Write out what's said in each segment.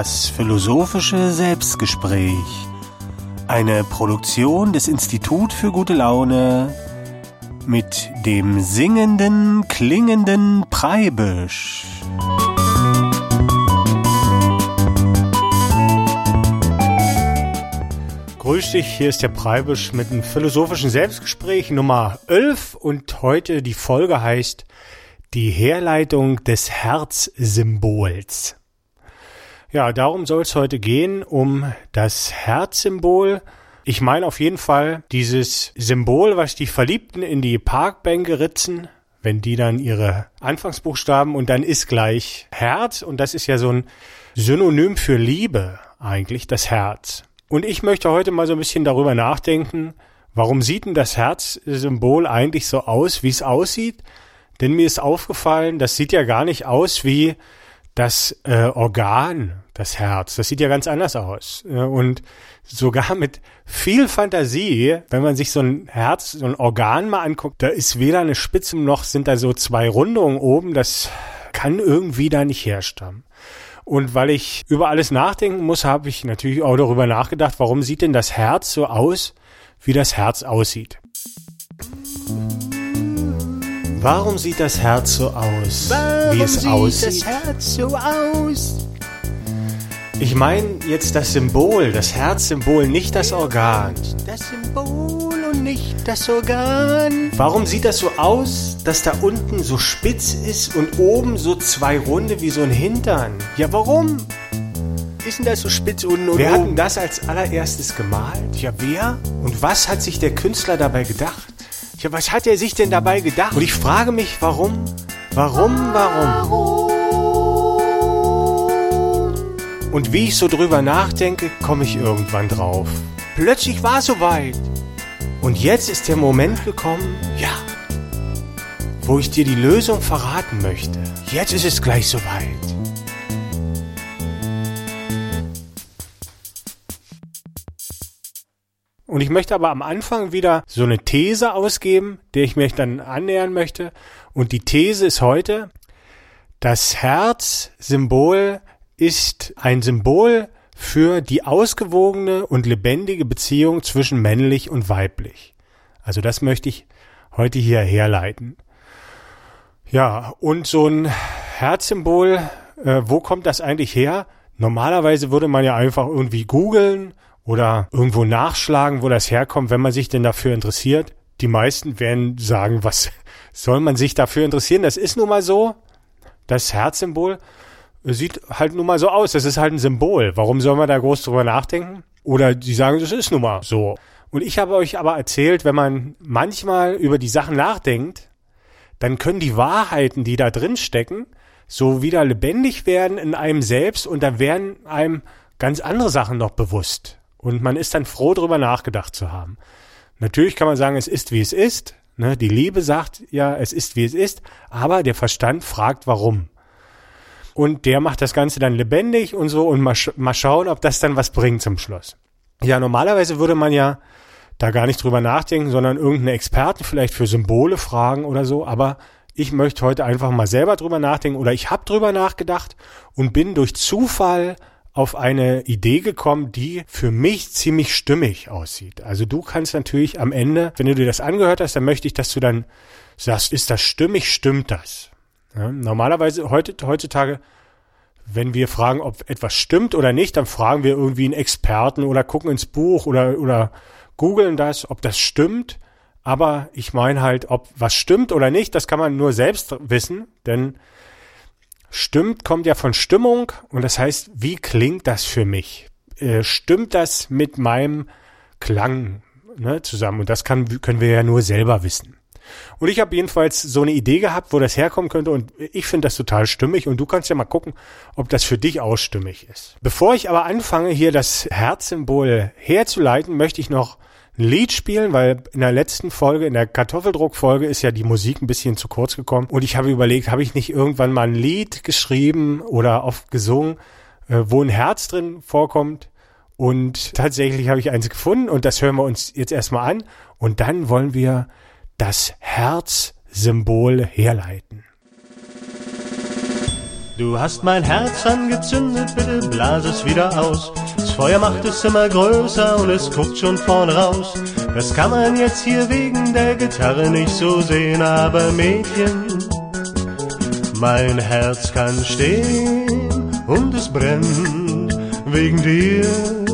Das philosophische Selbstgespräch. Eine Produktion des Institut für gute Laune mit dem singenden, klingenden Preibisch. Grüß dich, hier ist der Preibisch mit einem philosophischen Selbstgespräch Nummer 11 und heute die Folge heißt Die Herleitung des Herzsymbols. Ja, darum soll es heute gehen, um das Herzsymbol. Ich meine auf jeden Fall dieses Symbol, was die Verliebten in die Parkbänke ritzen, wenn die dann ihre Anfangsbuchstaben und dann ist gleich Herz und das ist ja so ein Synonym für Liebe eigentlich, das Herz. Und ich möchte heute mal so ein bisschen darüber nachdenken, warum sieht denn das Herzsymbol eigentlich so aus, wie es aussieht? Denn mir ist aufgefallen, das sieht ja gar nicht aus wie das äh, Organ, das Herz. Das sieht ja ganz anders aus. Und sogar mit viel Fantasie, wenn man sich so ein Herz, so ein Organ mal anguckt, da ist weder eine Spitze noch sind da so zwei Rundungen oben. Das kann irgendwie da nicht herstammen. Und weil ich über alles nachdenken muss, habe ich natürlich auch darüber nachgedacht, warum sieht denn das Herz so aus, wie das Herz aussieht. Warum sieht das Herz so aus, Warum wie es sieht aussieht? das Herz so aus? Ich meine jetzt das Symbol, das Herzsymbol, nicht das Organ. Das Symbol und nicht das Organ. Warum sieht das so aus, dass da unten so spitz ist und oben so zwei Runde wie so ein Hintern? Ja, warum? Ist denn das so spitz unten und Wer hat denn oben? das als allererstes gemalt? Ja, wer? Und was hat sich der Künstler dabei gedacht? Ja, was hat er sich denn dabei gedacht? Und ich frage mich, warum? Warum, warum? Und wie ich so drüber nachdenke, komme ich irgendwann drauf. Plötzlich war es soweit. Und jetzt ist der Moment gekommen, ja, wo ich dir die Lösung verraten möchte. Jetzt ist es gleich soweit. Und ich möchte aber am Anfang wieder so eine These ausgeben, der ich mich dann annähern möchte. Und die These ist heute, das Herzsymbol ist ein Symbol für die ausgewogene und lebendige Beziehung zwischen männlich und weiblich. Also das möchte ich heute hier herleiten. Ja, und so ein Herzsymbol, äh, wo kommt das eigentlich her? Normalerweise würde man ja einfach irgendwie googeln oder irgendwo nachschlagen, wo das herkommt, wenn man sich denn dafür interessiert. Die meisten werden sagen, was soll man sich dafür interessieren? Das ist nun mal so. Das Herzsymbol sieht halt nun mal so aus. Das ist halt ein Symbol. Warum soll man da groß drüber nachdenken? Oder die sagen, das ist nun mal so. Und ich habe euch aber erzählt, wenn man manchmal über die Sachen nachdenkt, dann können die Wahrheiten, die da drin stecken, so wieder lebendig werden in einem selbst und da werden einem ganz andere Sachen noch bewusst. Und man ist dann froh, drüber nachgedacht zu haben. Natürlich kann man sagen, es ist, wie es ist. Ne? Die Liebe sagt ja, es ist, wie es ist. Aber der Verstand fragt, warum. Und der macht das Ganze dann lebendig und so und mal, sch mal schauen, ob das dann was bringt zum Schluss. Ja, normalerweise würde man ja da gar nicht drüber nachdenken, sondern irgendeinen Experten vielleicht für Symbole fragen oder so. Aber ich möchte heute einfach mal selber drüber nachdenken oder ich habe drüber nachgedacht und bin durch Zufall auf eine Idee gekommen, die für mich ziemlich stimmig aussieht. Also du kannst natürlich am Ende, wenn du dir das angehört hast, dann möchte ich, dass du dann sagst, ist das stimmig, stimmt das? Ja, normalerweise heute, heutzutage, wenn wir fragen, ob etwas stimmt oder nicht, dann fragen wir irgendwie einen Experten oder gucken ins Buch oder, oder googeln das, ob das stimmt. Aber ich meine halt, ob was stimmt oder nicht, das kann man nur selbst wissen, denn stimmt kommt ja von Stimmung und das heißt, wie klingt das für mich? Äh, stimmt das mit meinem Klang ne, zusammen? Und das kann, können wir ja nur selber wissen. Und ich habe jedenfalls so eine Idee gehabt, wo das herkommen könnte und ich finde das total stimmig und du kannst ja mal gucken, ob das für dich ausstimmig ist. Bevor ich aber anfange, hier das Herzsymbol herzuleiten, möchte ich noch ein Lied spielen, weil in der letzten Folge, in der Kartoffeldruckfolge ist ja die Musik ein bisschen zu kurz gekommen und ich habe überlegt, habe ich nicht irgendwann mal ein Lied geschrieben oder oft gesungen, äh, wo ein Herz drin vorkommt und tatsächlich habe ich eins gefunden und das hören wir uns jetzt erstmal an und dann wollen wir das Herzsymbol herleiten. Du hast mein Herz angezündet, bitte blas es wieder aus. Das Feuer macht es immer größer und es guckt schon vorn raus. Das kann man jetzt hier wegen der Gitarre nicht so sehen, aber Mädchen, mein Herz kann stehen und es brennt wegen dir.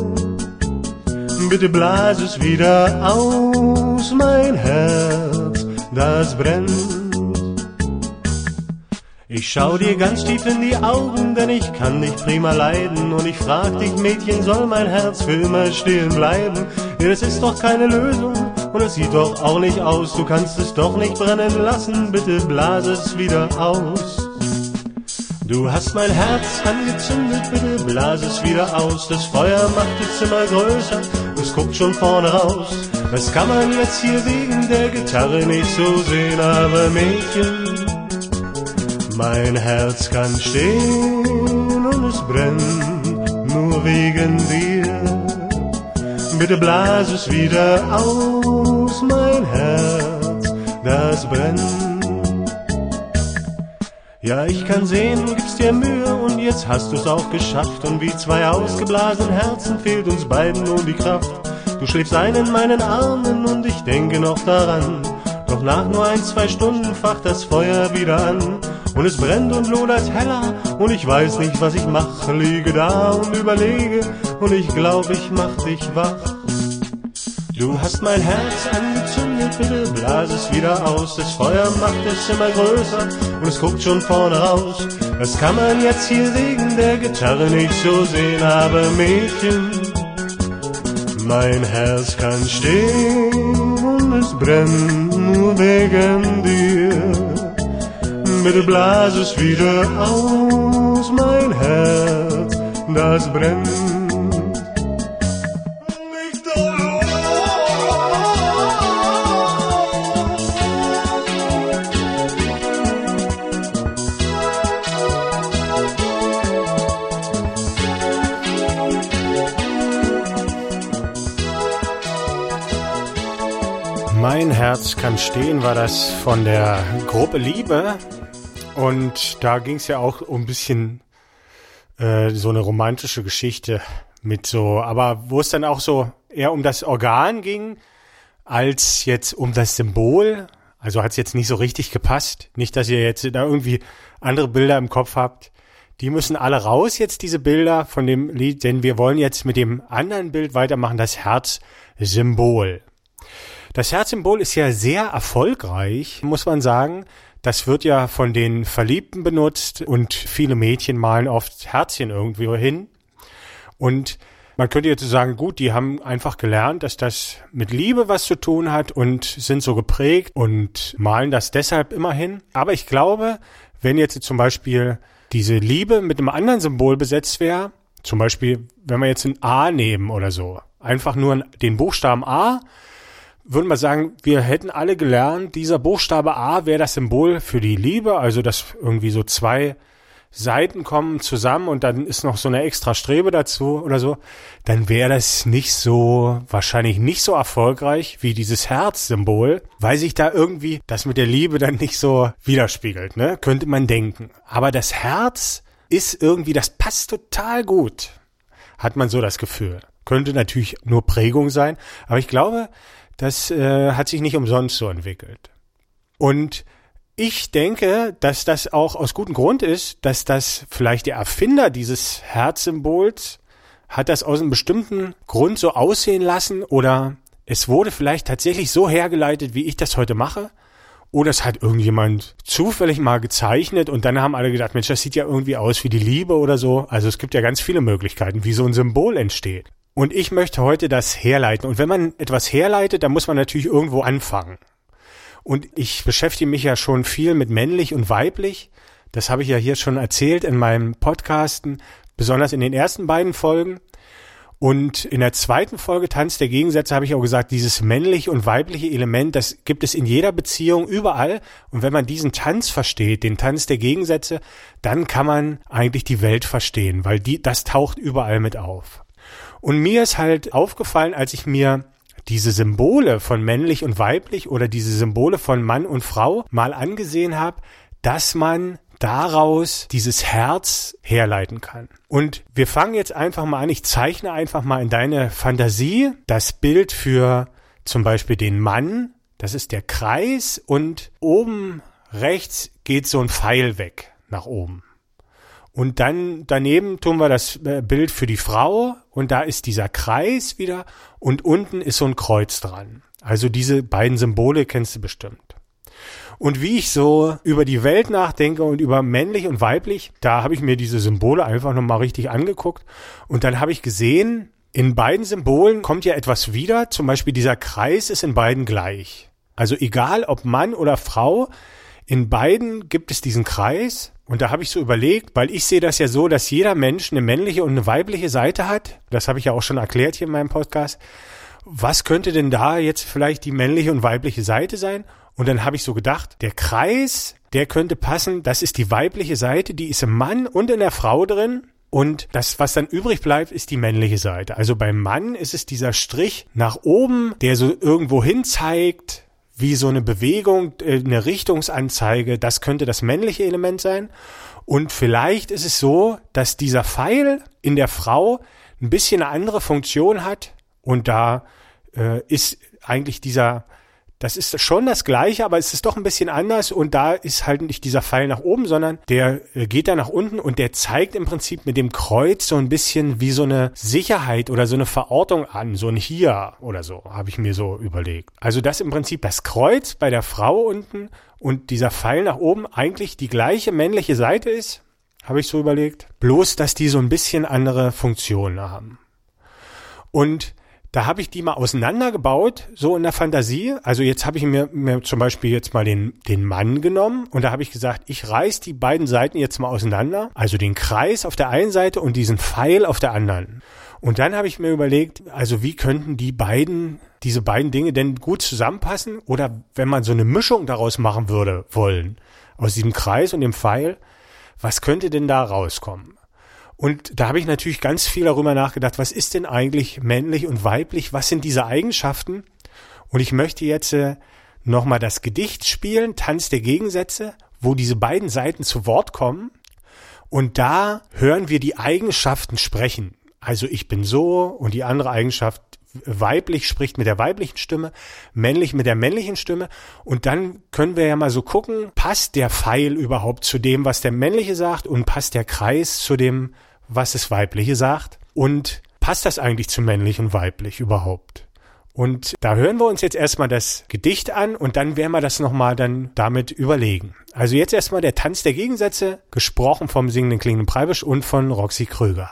Bitte blas es wieder aus, mein Herz, das brennt. Ich schau dir ganz tief in die Augen, denn ich kann dich prima leiden. Und ich frag dich, Mädchen, soll mein Herz für immer stehen bleiben? Ja, das ist doch keine Lösung und es sieht doch auch nicht aus. Du kannst es doch nicht brennen lassen, bitte blas es wieder aus. Du hast mein Herz angezündet, bitte blas es wieder aus. Das Feuer macht jetzt immer größer, es guckt schon vorne raus. Das kann man jetzt hier wegen der Gitarre nicht so sehen, aber Mädchen, mein Herz kann stehen und es brennt nur wegen dir. Bitte blas es wieder aus, mein Herz, das brennt. Ja, ich kann sehen, du gibst dir Mühe und jetzt hast du's auch geschafft. Und wie zwei ausgeblasenen Herzen fehlt uns beiden nun die Kraft. Du schläfst ein in meinen Armen und ich denke noch daran. Doch nach nur ein, zwei Stunden facht das Feuer wieder an. Und es brennt und lodert heller und ich weiß nicht, was ich mache. Liege da und überlege und ich glaub, ich mach dich wach. Du hast mein Herz angezündet, bitte blas es wieder aus. Das Feuer macht es immer größer und es guckt schon vorne raus. Das kann man jetzt hier wegen der Gitarre nicht so sehen, aber Mädchen, mein Herz kann stehen und es brennt nur wegen dir. Bitte blas es wieder aus, mein Herz, das brennt. Herz kann stehen, war das von der Gruppe Liebe. Und da ging es ja auch um ein bisschen äh, so eine romantische Geschichte mit so, aber wo es dann auch so eher um das Organ ging, als jetzt um das Symbol. Also hat es jetzt nicht so richtig gepasst. Nicht, dass ihr jetzt da irgendwie andere Bilder im Kopf habt. Die müssen alle raus jetzt, diese Bilder von dem Lied, denn wir wollen jetzt mit dem anderen Bild weitermachen, das Herzsymbol. Das Herzsymbol ist ja sehr erfolgreich, muss man sagen. Das wird ja von den Verliebten benutzt und viele Mädchen malen oft Herzchen irgendwo hin. Und man könnte jetzt sagen, gut, die haben einfach gelernt, dass das mit Liebe was zu tun hat und sind so geprägt und malen das deshalb immer hin. Aber ich glaube, wenn jetzt zum Beispiel diese Liebe mit einem anderen Symbol besetzt wäre, zum Beispiel, wenn wir jetzt ein A nehmen oder so, einfach nur den Buchstaben A, würden wir sagen, wir hätten alle gelernt, dieser Buchstabe A wäre das Symbol für die Liebe, also dass irgendwie so zwei Seiten kommen zusammen und dann ist noch so eine extra Strebe dazu oder so, dann wäre das nicht so, wahrscheinlich nicht so erfolgreich wie dieses Herzsymbol, weil sich da irgendwie das mit der Liebe dann nicht so widerspiegelt, ne? Könnte man denken. Aber das Herz ist irgendwie, das passt total gut, hat man so das Gefühl. Könnte natürlich nur Prägung sein, aber ich glaube, das äh, hat sich nicht umsonst so entwickelt. Und ich denke, dass das auch aus gutem Grund ist, dass das vielleicht der Erfinder dieses Herzsymbols hat das aus einem bestimmten Grund so aussehen lassen oder es wurde vielleicht tatsächlich so hergeleitet, wie ich das heute mache. Oder es hat irgendjemand zufällig mal gezeichnet und dann haben alle gedacht, Mensch, das sieht ja irgendwie aus wie die Liebe oder so. Also es gibt ja ganz viele Möglichkeiten, wie so ein Symbol entsteht. Und ich möchte heute das herleiten. Und wenn man etwas herleitet, dann muss man natürlich irgendwo anfangen. Und ich beschäftige mich ja schon viel mit männlich und weiblich. Das habe ich ja hier schon erzählt in meinem Podcasten, besonders in den ersten beiden Folgen. Und in der zweiten Folge Tanz der Gegensätze habe ich auch gesagt, dieses männliche und weibliche Element, das gibt es in jeder Beziehung überall. Und wenn man diesen Tanz versteht, den Tanz der Gegensätze, dann kann man eigentlich die Welt verstehen, weil die, das taucht überall mit auf. Und mir ist halt aufgefallen, als ich mir diese Symbole von männlich und weiblich oder diese Symbole von Mann und Frau mal angesehen habe, dass man daraus dieses Herz herleiten kann. Und wir fangen jetzt einfach mal an. Ich zeichne einfach mal in deine Fantasie das Bild für zum Beispiel den Mann. Das ist der Kreis und oben rechts geht so ein Pfeil weg nach oben. Und dann daneben tun wir das äh, Bild für die Frau und da ist dieser Kreis wieder und unten ist so ein Kreuz dran. Also diese beiden Symbole kennst du bestimmt. Und wie ich so über die Welt nachdenke und über männlich und weiblich, da habe ich mir diese Symbole einfach nochmal richtig angeguckt und dann habe ich gesehen, in beiden Symbolen kommt ja etwas wieder, zum Beispiel dieser Kreis ist in beiden gleich. Also egal ob Mann oder Frau, in beiden gibt es diesen Kreis und da habe ich so überlegt, weil ich sehe das ja so, dass jeder Mensch eine männliche und eine weibliche Seite hat. Das habe ich ja auch schon erklärt hier in meinem Podcast. Was könnte denn da jetzt vielleicht die männliche und weibliche Seite sein? Und dann habe ich so gedacht, der Kreis, der könnte passen, das ist die weibliche Seite, die ist im Mann und in der Frau drin. Und das, was dann übrig bleibt, ist die männliche Seite. Also beim Mann ist es dieser Strich nach oben, der so irgendwo hin zeigt, wie so eine Bewegung, äh, eine Richtungsanzeige, das könnte das männliche Element sein. Und vielleicht ist es so, dass dieser Pfeil in der Frau ein bisschen eine andere Funktion hat und da äh, ist eigentlich dieser das ist schon das Gleiche, aber es ist doch ein bisschen anders und da ist halt nicht dieser Pfeil nach oben, sondern der äh, geht da nach unten und der zeigt im Prinzip mit dem Kreuz so ein bisschen wie so eine Sicherheit oder so eine Verortung an, so ein Hier oder so, habe ich mir so überlegt. Also dass im Prinzip das Kreuz bei der Frau unten und dieser Pfeil nach oben eigentlich die gleiche männliche Seite ist, habe ich so überlegt. Bloß, dass die so ein bisschen andere Funktionen haben. Und da habe ich die mal auseinandergebaut, so in der Fantasie. Also jetzt habe ich mir, mir zum Beispiel jetzt mal den, den Mann genommen und da habe ich gesagt, ich reiß die beiden Seiten jetzt mal auseinander. Also den Kreis auf der einen Seite und diesen Pfeil auf der anderen. Und dann habe ich mir überlegt, also wie könnten die beiden, diese beiden Dinge denn gut zusammenpassen? Oder wenn man so eine Mischung daraus machen würde, wollen, aus diesem Kreis und dem Pfeil, was könnte denn da rauskommen? Und da habe ich natürlich ganz viel darüber nachgedacht, was ist denn eigentlich männlich und weiblich? Was sind diese Eigenschaften? Und ich möchte jetzt äh, nochmal das Gedicht spielen, Tanz der Gegensätze, wo diese beiden Seiten zu Wort kommen. Und da hören wir die Eigenschaften sprechen. Also ich bin so und die andere Eigenschaft weiblich spricht mit der weiblichen Stimme, männlich mit der männlichen Stimme. Und dann können wir ja mal so gucken, passt der Pfeil überhaupt zu dem, was der männliche sagt und passt der Kreis zu dem, was das Weibliche sagt und passt das eigentlich zu männlich und weiblich überhaupt? Und da hören wir uns jetzt erstmal das Gedicht an und dann werden wir das nochmal dann damit überlegen. Also jetzt erstmal der Tanz der Gegensätze, gesprochen vom singenden klingenden Preibisch und von Roxy Kröger.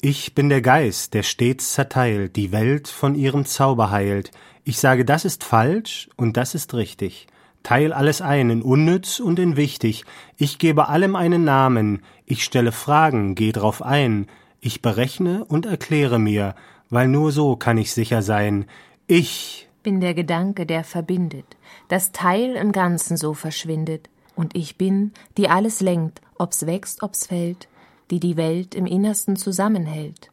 Ich bin der Geist, der stets zerteilt, die Welt von ihrem Zauber heilt. Ich sage, das ist falsch und das ist richtig. Teil alles ein in unnütz und in wichtig. Ich gebe allem einen Namen. Ich stelle Fragen, geh drauf ein. Ich berechne und erkläre mir, weil nur so kann ich sicher sein. Ich bin der Gedanke, der verbindet, das Teil im Ganzen so verschwindet. Und ich bin, die alles lenkt, ob's wächst, ob's fällt, die die Welt im Innersten zusammenhält.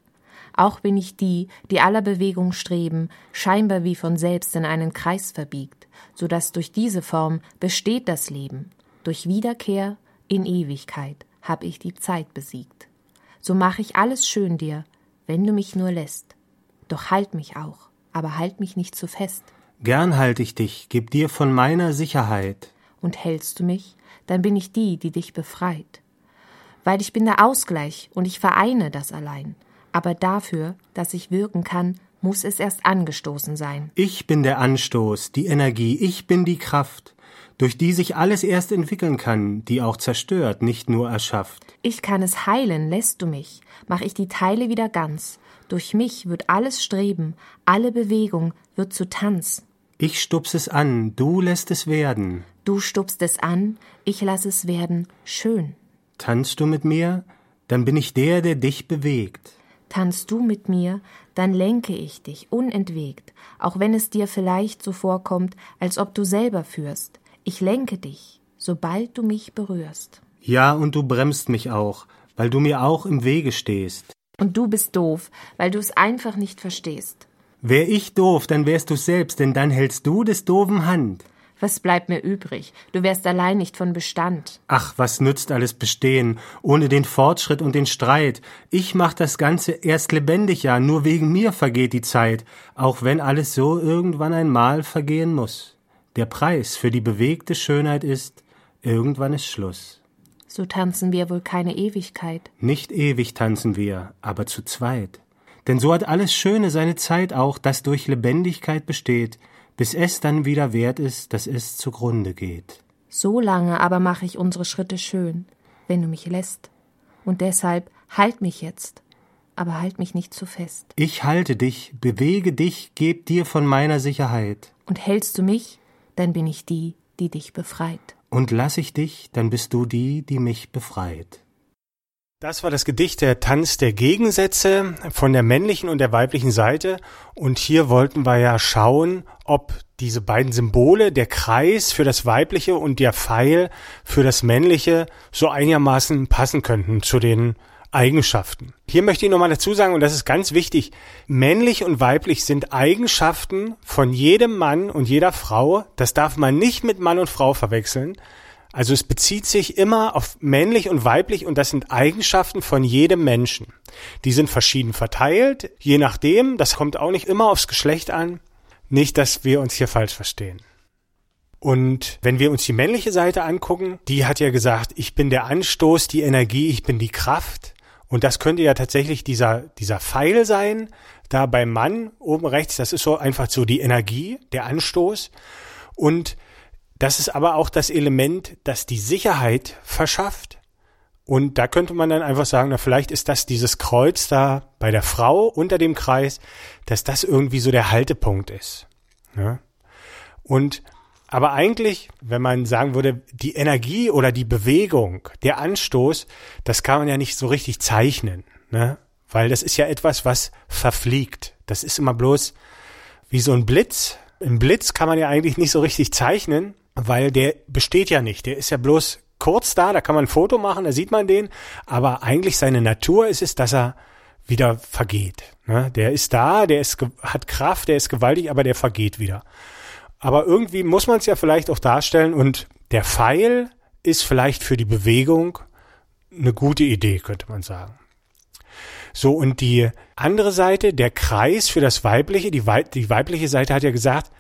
Auch bin ich die, die aller Bewegung streben, scheinbar wie von selbst in einen Kreis verbiegt so dass durch diese Form besteht das Leben. Durch Wiederkehr in Ewigkeit hab ich die Zeit besiegt. So mach ich alles schön dir, wenn du mich nur lässt. Doch halt mich auch, aber halt mich nicht zu fest. Gern halt ich dich, geb dir von meiner Sicherheit. Und hältst du mich, dann bin ich die, die dich befreit. Weil ich bin der Ausgleich und ich vereine das allein. Aber dafür, dass ich wirken kann, muss es erst angestoßen sein. Ich bin der Anstoß, die Energie, ich bin die Kraft, durch die sich alles erst entwickeln kann, die auch zerstört, nicht nur erschafft. Ich kann es heilen, lässt du mich, mach ich die Teile wieder ganz. Durch mich wird alles Streben, alle Bewegung wird zu Tanz. Ich stups es an, du lässt es werden. Du stupst es an, ich lass es werden, schön. Tanzt du mit mir, dann bin ich der, der dich bewegt. Tanzt du mit mir, dann lenke ich dich unentwegt, auch wenn es dir vielleicht so vorkommt, als ob du selber führst. Ich lenke dich, sobald du mich berührst. Ja, und du bremst mich auch, weil du mir auch im Wege stehst. Und du bist doof, weil du es einfach nicht verstehst. Wär ich doof, dann wärst du selbst, denn dann hältst du des doofen Hand. Was bleibt mir übrig? Du wärst allein nicht von Bestand. Ach, was nützt alles Bestehen, ohne den Fortschritt und den Streit? Ich mach das Ganze erst lebendig, ja, nur wegen mir vergeht die Zeit, auch wenn alles so irgendwann einmal vergehen muss. Der Preis für die bewegte Schönheit ist, irgendwann ist Schluss. So tanzen wir wohl keine Ewigkeit. Nicht ewig tanzen wir, aber zu zweit. Denn so hat alles Schöne seine Zeit auch, das durch Lebendigkeit besteht, bis es dann wieder wert ist, dass es zugrunde geht. So lange aber mache ich unsere Schritte schön, wenn du mich lässt. Und deshalb halt mich jetzt, aber halt mich nicht zu fest. Ich halte dich, bewege dich, geb dir von meiner Sicherheit. Und hältst du mich, dann bin ich die, die dich befreit. Und lass ich dich, dann bist du die, die mich befreit. Das war das Gedicht der Tanz der Gegensätze von der männlichen und der weiblichen Seite. Und hier wollten wir ja schauen, ob diese beiden Symbole, der Kreis für das Weibliche und der Pfeil für das Männliche, so einigermaßen passen könnten zu den Eigenschaften. Hier möchte ich nochmal dazu sagen, und das ist ganz wichtig, männlich und weiblich sind Eigenschaften von jedem Mann und jeder Frau. Das darf man nicht mit Mann und Frau verwechseln. Also es bezieht sich immer auf männlich und weiblich und das sind Eigenschaften von jedem Menschen. Die sind verschieden verteilt, je nachdem, das kommt auch nicht immer aufs Geschlecht an. Nicht, dass wir uns hier falsch verstehen. Und wenn wir uns die männliche Seite angucken, die hat ja gesagt, ich bin der Anstoß, die Energie, ich bin die Kraft. Und das könnte ja tatsächlich dieser, dieser Pfeil sein, da beim Mann oben rechts, das ist so einfach so die Energie, der Anstoß. Und das ist aber auch das Element, das die Sicherheit verschafft. Und da könnte man dann einfach sagen, na vielleicht ist das dieses Kreuz da bei der Frau unter dem Kreis, dass das irgendwie so der Haltepunkt ist. Ja? Und aber eigentlich, wenn man sagen würde, die Energie oder die Bewegung, der Anstoß, das kann man ja nicht so richtig zeichnen, ne? weil das ist ja etwas, was verfliegt. Das ist immer bloß wie so ein Blitz. Im Blitz kann man ja eigentlich nicht so richtig zeichnen, weil der besteht ja nicht. Der ist ja bloß kurz da, da kann man ein Foto machen, da sieht man den, aber eigentlich seine Natur ist es, dass er wieder vergeht. Ne? Der ist da, der ist, hat Kraft, der ist gewaltig, aber der vergeht wieder. Aber irgendwie muss man es ja vielleicht auch darstellen und der Pfeil ist vielleicht für die Bewegung eine gute Idee, könnte man sagen. So, und die andere Seite, der Kreis für das Weibliche, die, Wei die weibliche Seite hat ja gesagt,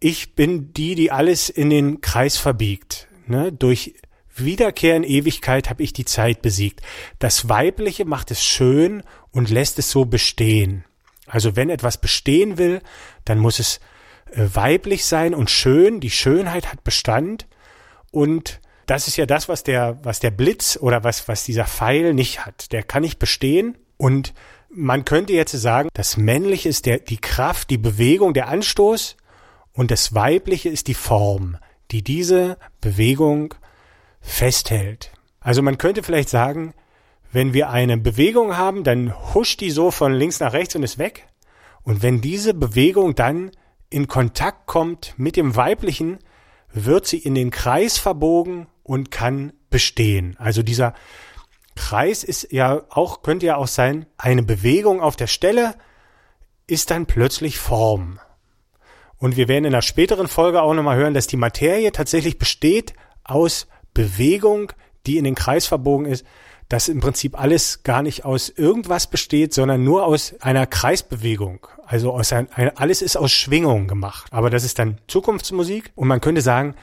ich bin die, die alles in den Kreis verbiegt. Ne? Durch Wiederkehr in Ewigkeit habe ich die Zeit besiegt. Das Weibliche macht es schön und lässt es so bestehen. Also wenn etwas bestehen will, dann muss es äh, weiblich sein und schön. Die Schönheit hat Bestand und das ist ja das, was der, was der Blitz oder was, was dieser Pfeil nicht hat. Der kann nicht bestehen und man könnte jetzt sagen, das Männliche ist der, die Kraft, die Bewegung, der Anstoß und das Weibliche ist die Form, die diese Bewegung festhält. Also man könnte vielleicht sagen, wenn wir eine Bewegung haben, dann huscht die so von links nach rechts und ist weg. Und wenn diese Bewegung dann in Kontakt kommt mit dem Weiblichen, wird sie in den Kreis verbogen und kann bestehen. Also dieser Kreis ist ja auch, könnte ja auch sein, eine Bewegung auf der Stelle ist dann plötzlich Form. Und wir werden in einer späteren Folge auch nochmal hören, dass die Materie tatsächlich besteht aus Bewegung, die in den Kreis verbogen ist, dass im Prinzip alles gar nicht aus irgendwas besteht, sondern nur aus einer Kreisbewegung. Also aus ein, alles ist aus Schwingung gemacht. Aber das ist dann Zukunftsmusik. Und man könnte sagen,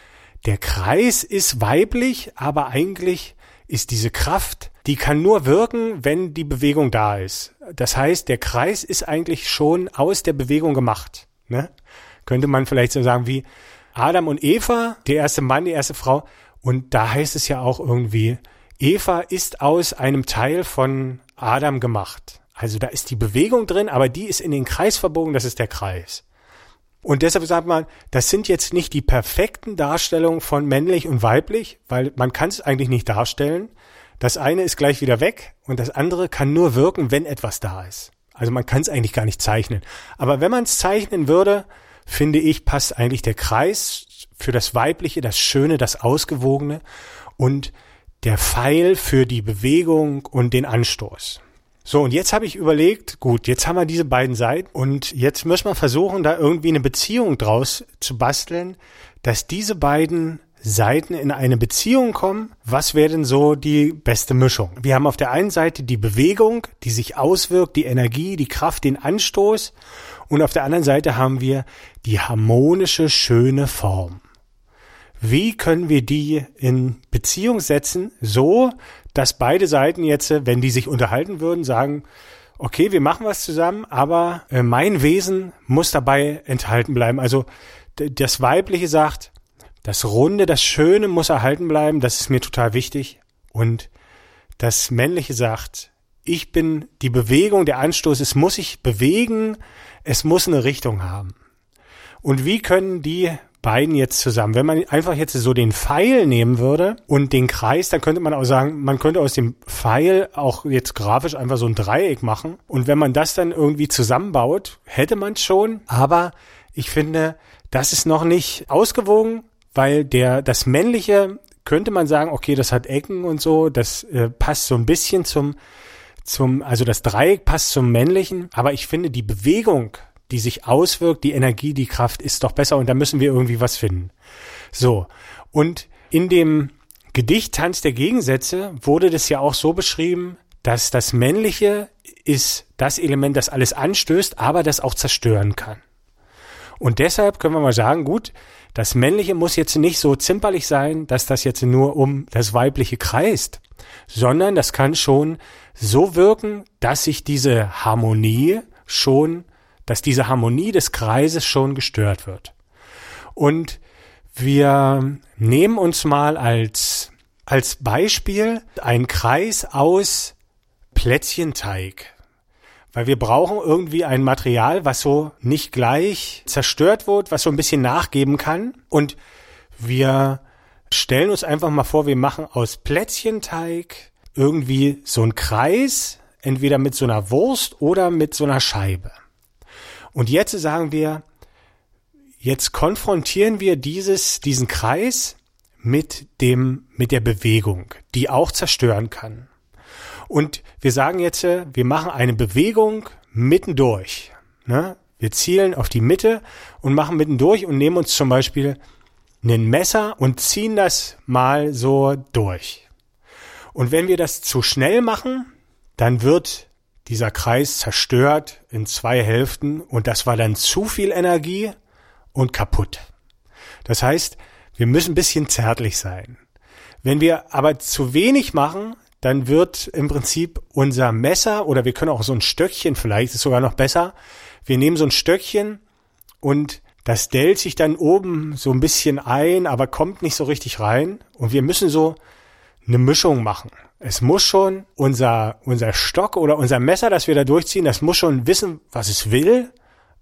der Kreis ist weiblich, aber eigentlich ist diese Kraft, die kann nur wirken, wenn die Bewegung da ist. Das heißt, der Kreis ist eigentlich schon aus der Bewegung gemacht. Ne? könnte man vielleicht so sagen wie Adam und Eva, der erste Mann, die erste Frau. Und da heißt es ja auch irgendwie, Eva ist aus einem Teil von Adam gemacht. Also da ist die Bewegung drin, aber die ist in den Kreis verbogen, das ist der Kreis. Und deshalb sagt man, das sind jetzt nicht die perfekten Darstellungen von männlich und weiblich, weil man kann es eigentlich nicht darstellen. Das eine ist gleich wieder weg und das andere kann nur wirken, wenn etwas da ist. Also man kann es eigentlich gar nicht zeichnen. Aber wenn man es zeichnen würde, finde ich, passt eigentlich der Kreis für das Weibliche, das Schöne, das Ausgewogene und der Pfeil für die Bewegung und den Anstoß. So, und jetzt habe ich überlegt, gut, jetzt haben wir diese beiden Seiten und jetzt müssen wir versuchen, da irgendwie eine Beziehung draus zu basteln, dass diese beiden Seiten in eine Beziehung kommen, was wäre denn so die beste Mischung? Wir haben auf der einen Seite die Bewegung, die sich auswirkt, die Energie, die Kraft, den Anstoß und auf der anderen Seite haben wir die harmonische, schöne Form. Wie können wir die in Beziehung setzen, so dass beide Seiten jetzt, wenn die sich unterhalten würden, sagen, okay, wir machen was zusammen, aber äh, mein Wesen muss dabei enthalten bleiben. Also das Weibliche sagt, das Runde, das Schöne muss erhalten bleiben, das ist mir total wichtig. Und das Männliche sagt, ich bin die Bewegung, der Anstoß, es muss sich bewegen, es muss eine Richtung haben. Und wie können die beiden jetzt zusammen? Wenn man einfach jetzt so den Pfeil nehmen würde und den Kreis, dann könnte man auch sagen, man könnte aus dem Pfeil auch jetzt grafisch einfach so ein Dreieck machen. Und wenn man das dann irgendwie zusammenbaut, hätte man schon. Aber ich finde, das ist noch nicht ausgewogen weil der, das männliche könnte man sagen, okay, das hat Ecken und so, das äh, passt so ein bisschen zum, zum, also das Dreieck passt zum männlichen, aber ich finde die Bewegung, die sich auswirkt, die Energie, die Kraft ist doch besser und da müssen wir irgendwie was finden. So. Und in dem Gedicht Tanz der Gegensätze wurde das ja auch so beschrieben, dass das männliche ist das Element, das alles anstößt, aber das auch zerstören kann. Und deshalb können wir mal sagen, gut, das Männliche muss jetzt nicht so zimperlich sein, dass das jetzt nur um das Weibliche kreist, sondern das kann schon so wirken, dass sich diese Harmonie schon, dass diese Harmonie des Kreises schon gestört wird. Und wir nehmen uns mal als, als Beispiel einen Kreis aus Plätzchenteig weil wir brauchen irgendwie ein Material, was so nicht gleich zerstört wird, was so ein bisschen nachgeben kann. Und wir stellen uns einfach mal vor, wir machen aus Plätzchenteig irgendwie so einen Kreis, entweder mit so einer Wurst oder mit so einer Scheibe. Und jetzt sagen wir, jetzt konfrontieren wir dieses, diesen Kreis mit dem, mit der Bewegung, die auch zerstören kann. Und wir sagen jetzt, äh, wir machen eine Bewegung mittendurch. Ne? Wir zielen auf die Mitte und machen mittendurch und nehmen uns zum Beispiel ein Messer und ziehen das mal so durch. Und wenn wir das zu schnell machen, dann wird dieser Kreis zerstört in zwei Hälften und das war dann zu viel Energie und kaputt. Das heißt, wir müssen ein bisschen zärtlich sein. Wenn wir aber zu wenig machen, dann wird im Prinzip unser Messer oder wir können auch so ein Stöckchen, vielleicht ist sogar noch besser. Wir nehmen so ein Stöckchen und das dellt sich dann oben so ein bisschen ein, aber kommt nicht so richtig rein. Und wir müssen so eine Mischung machen. Es muss schon unser, unser Stock oder unser Messer, das wir da durchziehen, das muss schon wissen, was es will,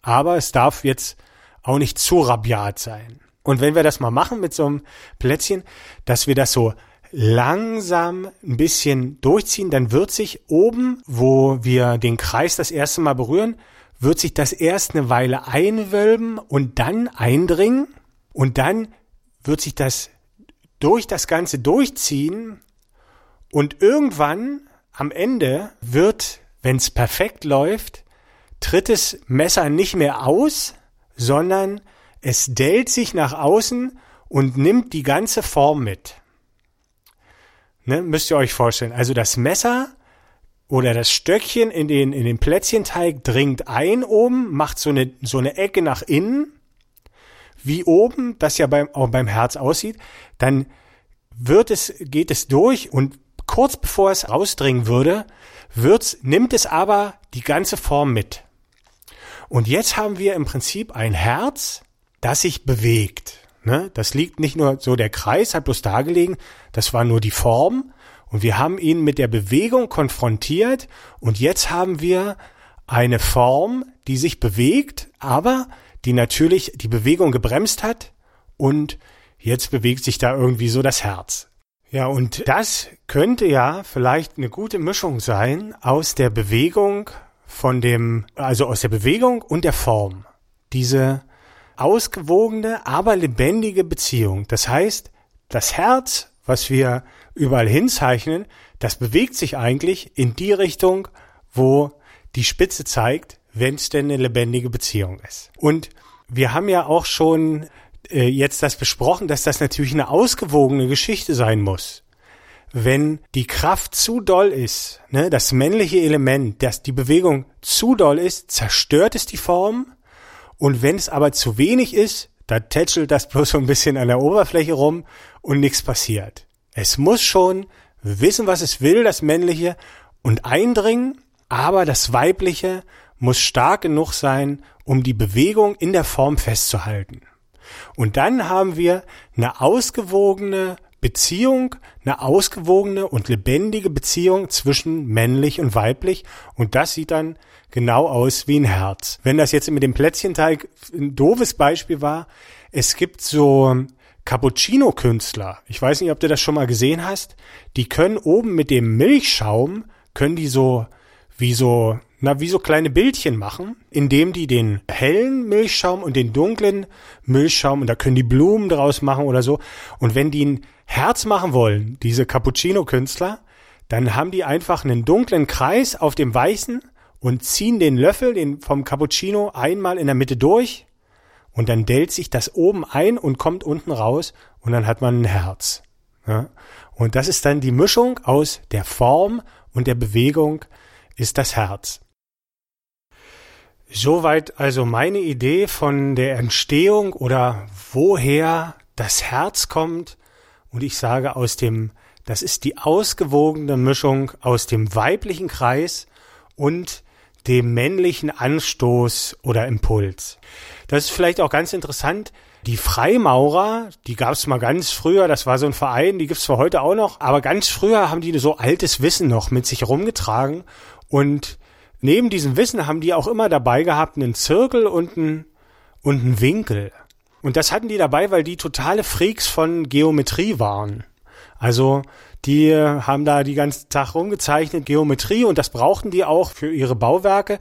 aber es darf jetzt auch nicht zu rabiat sein. Und wenn wir das mal machen mit so einem Plätzchen, dass wir das so langsam ein bisschen durchziehen, dann wird sich oben, wo wir den Kreis das erste Mal berühren, wird sich das erst eine Weile einwölben und dann eindringen. Und dann wird sich das durch das Ganze durchziehen und irgendwann am Ende wird, wenn es perfekt läuft, tritt das Messer nicht mehr aus, sondern es dellt sich nach außen und nimmt die ganze Form mit. Ne, müsst ihr euch vorstellen. Also das Messer oder das Stöckchen in den, in den Plätzchenteig dringt ein oben, macht so eine, so eine Ecke nach innen, wie oben, das ja beim, auch beim Herz aussieht, dann wird es, geht es durch und kurz bevor es rausdringen würde, wird's, nimmt es aber die ganze Form mit. Und jetzt haben wir im Prinzip ein Herz, das sich bewegt. Ne? Das liegt nicht nur so, der Kreis hat bloß da gelegen, das war nur die Form und wir haben ihn mit der Bewegung konfrontiert und jetzt haben wir eine Form, die sich bewegt, aber die natürlich die Bewegung gebremst hat und jetzt bewegt sich da irgendwie so das Herz. Ja, und das könnte ja vielleicht eine gute Mischung sein aus der Bewegung von dem, also aus der Bewegung und der Form. Diese ausgewogene, aber lebendige Beziehung. Das heißt, das Herz, was wir überall hinzeichnen, das bewegt sich eigentlich in die Richtung, wo die Spitze zeigt, wenn es denn eine lebendige Beziehung ist. Und wir haben ja auch schon äh, jetzt das besprochen, dass das natürlich eine ausgewogene Geschichte sein muss. Wenn die Kraft zu doll ist, ne, das männliche Element, dass die Bewegung zu doll ist, zerstört es die Form. Und wenn es aber zu wenig ist, dann tätschelt das bloß so ein bisschen an der Oberfläche rum und nichts passiert. Es muss schon wissen, was es will, das männliche, und eindringen, aber das weibliche muss stark genug sein, um die Bewegung in der Form festzuhalten. Und dann haben wir eine ausgewogene Beziehung, eine ausgewogene und lebendige Beziehung zwischen männlich und weiblich. Und das sieht dann genau aus wie ein Herz. Wenn das jetzt mit dem Plätzchenteig ein doofes Beispiel war, es gibt so Cappuccino-Künstler. Ich weiß nicht, ob du das schon mal gesehen hast. Die können oben mit dem Milchschaum, können die so wie so na, wie so kleine Bildchen machen, indem die den hellen Milchschaum und den dunklen Milchschaum, und da können die Blumen draus machen oder so. Und wenn die ein Herz machen wollen, diese Cappuccino-Künstler, dann haben die einfach einen dunklen Kreis auf dem weißen und ziehen den Löffel den vom Cappuccino einmal in der Mitte durch und dann dellt sich das oben ein und kommt unten raus und dann hat man ein Herz. Ja? Und das ist dann die Mischung aus der Form und der Bewegung ist das Herz. Soweit also meine Idee von der Entstehung oder woher das Herz kommt. Und ich sage aus dem, das ist die ausgewogene Mischung aus dem weiblichen Kreis und dem männlichen Anstoß oder Impuls. Das ist vielleicht auch ganz interessant. Die Freimaurer, die gab es mal ganz früher, das war so ein Verein, die gibt's zwar heute auch noch, aber ganz früher haben die so altes Wissen noch mit sich rumgetragen und neben diesem Wissen haben die auch immer dabei gehabt einen Zirkel und einen, und einen Winkel. Und das hatten die dabei, weil die totale Freaks von Geometrie waren. Also die haben da die ganzen Tag rumgezeichnet Geometrie und das brauchten die auch für ihre Bauwerke.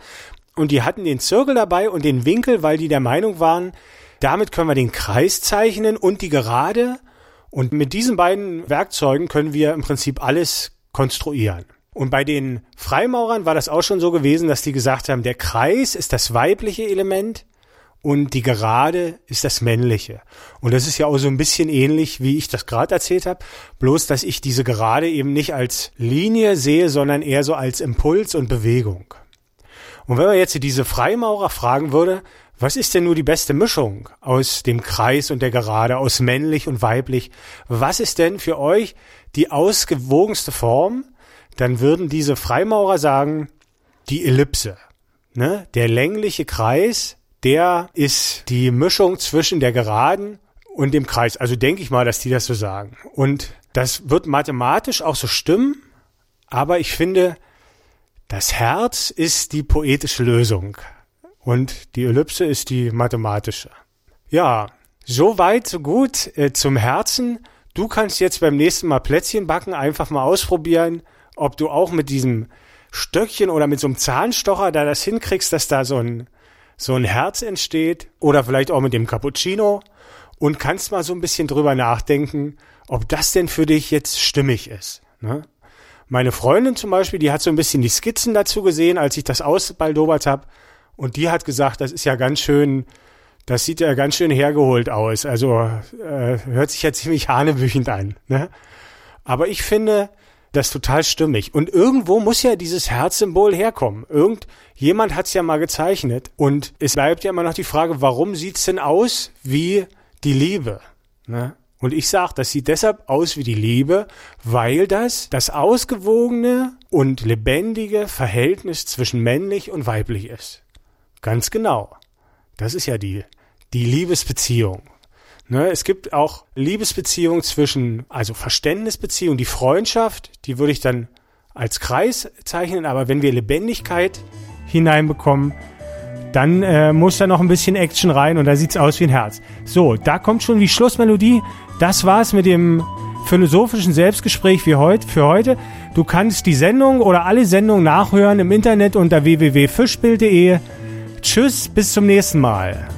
Und die hatten den Zirkel dabei und den Winkel, weil die der Meinung waren, damit können wir den Kreis zeichnen und die Gerade. Und mit diesen beiden Werkzeugen können wir im Prinzip alles konstruieren. Und bei den Freimaurern war das auch schon so gewesen, dass die gesagt haben, der Kreis ist das weibliche Element und die Gerade ist das männliche. Und das ist ja auch so ein bisschen ähnlich, wie ich das gerade erzählt habe, bloß dass ich diese Gerade eben nicht als Linie sehe, sondern eher so als Impuls und Bewegung. Und wenn man jetzt diese Freimaurer fragen würde, was ist denn nur die beste Mischung aus dem Kreis und der Gerade, aus männlich und weiblich? Was ist denn für euch die ausgewogenste Form? Dann würden diese Freimaurer sagen, die Ellipse. Ne? Der längliche Kreis, der ist die Mischung zwischen der Geraden und dem Kreis. Also denke ich mal, dass die das so sagen. Und das wird mathematisch auch so stimmen, aber ich finde, das Herz ist die poetische Lösung und die Ellipse ist die mathematische. Ja, so weit, so gut äh, zum Herzen. Du kannst jetzt beim nächsten Mal Plätzchen backen, einfach mal ausprobieren ob du auch mit diesem Stöckchen oder mit so einem Zahnstocher da das hinkriegst, dass da so ein, so ein Herz entsteht oder vielleicht auch mit dem Cappuccino und kannst mal so ein bisschen drüber nachdenken, ob das denn für dich jetzt stimmig ist. Ne? Meine Freundin zum Beispiel, die hat so ein bisschen die Skizzen dazu gesehen, als ich das ausbaldobert habe und die hat gesagt, das ist ja ganz schön, das sieht ja ganz schön hergeholt aus. Also äh, hört sich ja ziemlich hanebüchend an. Ne? Aber ich finde, das ist total stimmig. Und irgendwo muss ja dieses Herzsymbol herkommen. Irgendjemand hat es ja mal gezeichnet. Und es bleibt ja immer noch die Frage, warum sieht's denn aus wie die Liebe? Ne? Und ich sage, das sieht deshalb aus wie die Liebe, weil das das ausgewogene und lebendige Verhältnis zwischen männlich und weiblich ist. Ganz genau. Das ist ja die, die Liebesbeziehung. Ne, es gibt auch Liebesbeziehungen zwischen, also Verständnisbeziehungen, die Freundschaft, die würde ich dann als Kreis zeichnen, aber wenn wir Lebendigkeit hineinbekommen, dann äh, muss da noch ein bisschen Action rein und da sieht's aus wie ein Herz. So, da kommt schon die Schlussmelodie. Das war's mit dem philosophischen Selbstgespräch für heute. Für heute. Du kannst die Sendung oder alle Sendungen nachhören im Internet unter www.fischbild.de. Tschüss, bis zum nächsten Mal.